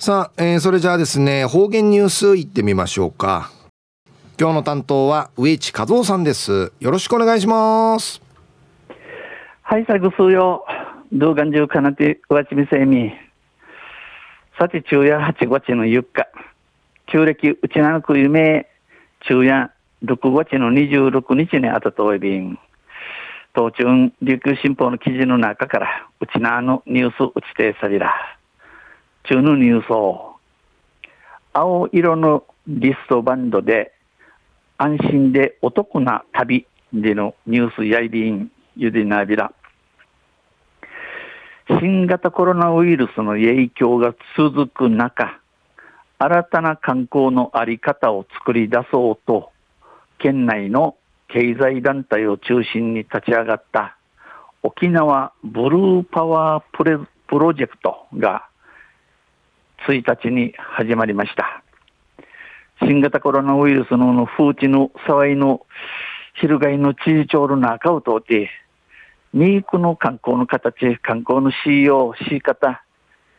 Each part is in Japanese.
さあ、えー、それじゃあですね、方言ニュースいってみましょうか。今日の担当は植地和夫さんです。よろしくお願いします。はい、最後数曜、動画中かなて、わちみせみ。さて、昼夜8月の4日、旧暦うちなのく夢、昼夜6月の26日にあたとおいびん。当中、琉球新報の記事の中から、うちなのニュース打ちてさりら。中のニュースを、青色のリストバンドで、安心でお得な旅でのニュースやいびんゆでなびら。新型コロナウイルスの影響が続く中、新たな観光のあり方を作り出そうと、県内の経済団体を中心に立ち上がった沖縄ブルーパワープレプロジェクトが1日に始まりました。新型コロナウイルスの風知の騒いの翻の地域長の中を通って、ミークの観光の形、観光の仕様、し方、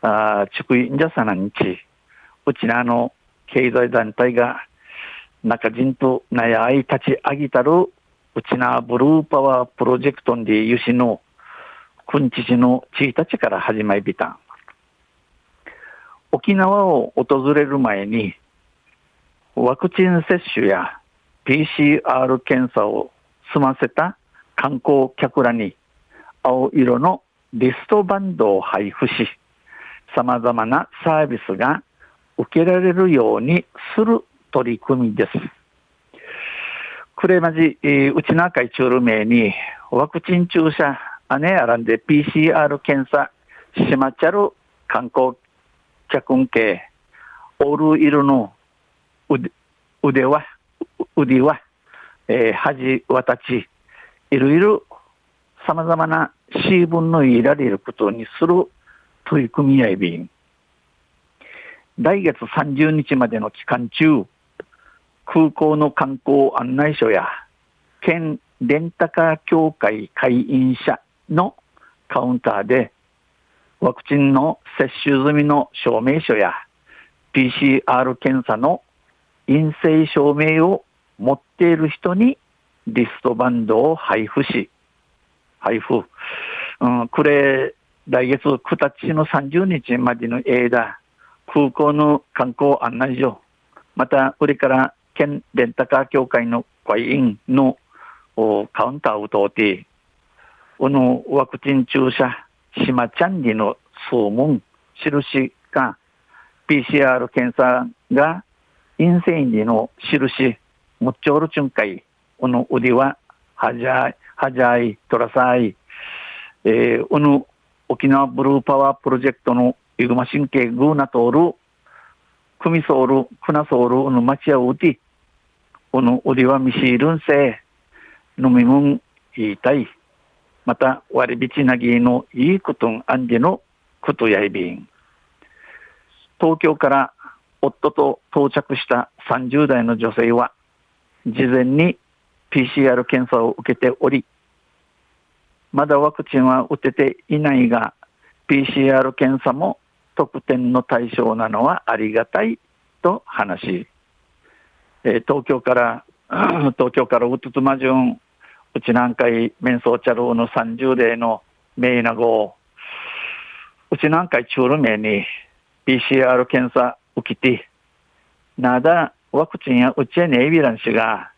あ地区じゃさなにち、うちなの経済団体が中人となやい立ち上げたるうちなブルーパワープロジェクトでゆしのくんちしのちいたちから始まりびたん。沖縄を訪れる前にワクチン接種や PCR 検査を済ませた観光客らに青色のリストバンドを配布し、様々なサービスが受けられるようにする取り組みです。クレマジ、うちなかい中る名にワクチン注射、姉あらんで PCR 検査しまっちゃる観光客んけ、オール色の腕は、腕は、えー、恥、わたち、いろいろ様々なシーブンのいられることにする取り組み合い便。来月30日までの期間中、空港の観光案内所や県レンタカー協会会員者のカウンターでワクチンの接種済みの証明書や PCR 検査の陰性証明を持っている人にリストバンドを配布し、配布。うん、これ、来月9日の30日までの間、空港の観光案内所、また、これから県レンタカー協会の会員のカウンターを通って、このワクチン注射、島ちゃんにの総門、印が、PCR 検査が陰性にの印、もっちょるちゅんかい、この腕は、はじゃい、はじゃい、とらさい、えー、この沖縄ブルーパワープロジェクトのイグマ神経グーナトール、クミソール、クナソールの町やうて、この腕はミシールンセ飲み物言いたい。また、割引なぎのいいことんあんじのことやいびん。東京から夫と到着した30代の女性は、事前に PCR 検査を受けており、まだワクチンは打てていないが、PCR 検査も特典の対象なのはありがたいと話し、えー、東京から、東京からウトトマジュン、うち南海面相茶楼の30代の名なごうち南海中路名に PCR 検査受けて、なだワクチンやうちやねえびらんしが、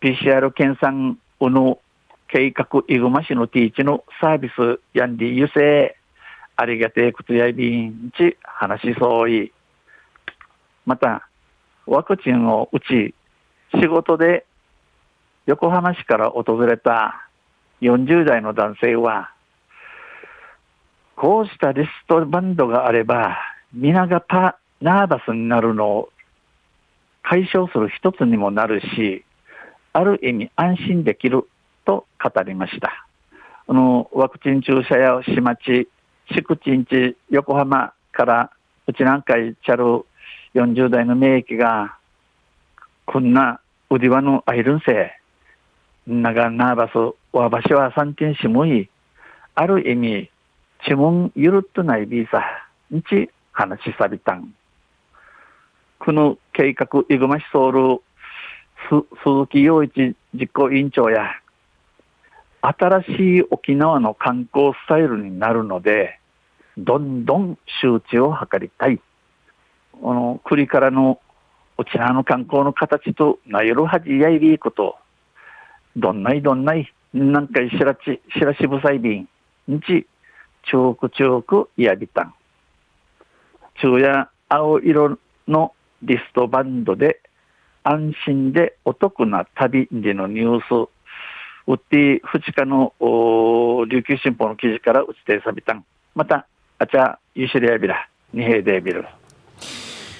PCR 検査うの計画いぐましのティーチのサービスやんりゆせ、ありがてえことやびんち話しそうい。また、ワクチンを打ち、仕事で横浜市から訪れた40代の男性は、こうしたリストバンドがあれば、皆がパナーバスになるのを解消する一つにもなるし、ある意味安心できると語りました。あの、ワクチン注射や市町、宿地地横浜からうち南海チャル40代の免疫が、こんな腕輪のアイルンセ長ナーバス、わばしは三点しもい、ある意味、指紋ゆるっとないビーサ、にち話しさびたん。この計画、イグマシソール、鈴木洋一実行委員長や、新しい沖縄の観光スタイルになるので、どんどん周知を図りたい。この栗からの沖縄の観光の形となゆるはじやいりこと、どんないどんない、なんかしらち、しらしぶさいびん、にち、ちょうくちょうくやびたん。昼夜青色のリストバンドで安心でお得な旅でのニュース、うって2日の琉球新報の記事から打ちてさびたん。また、あちゃ、ゆしりやびら、二平でビル。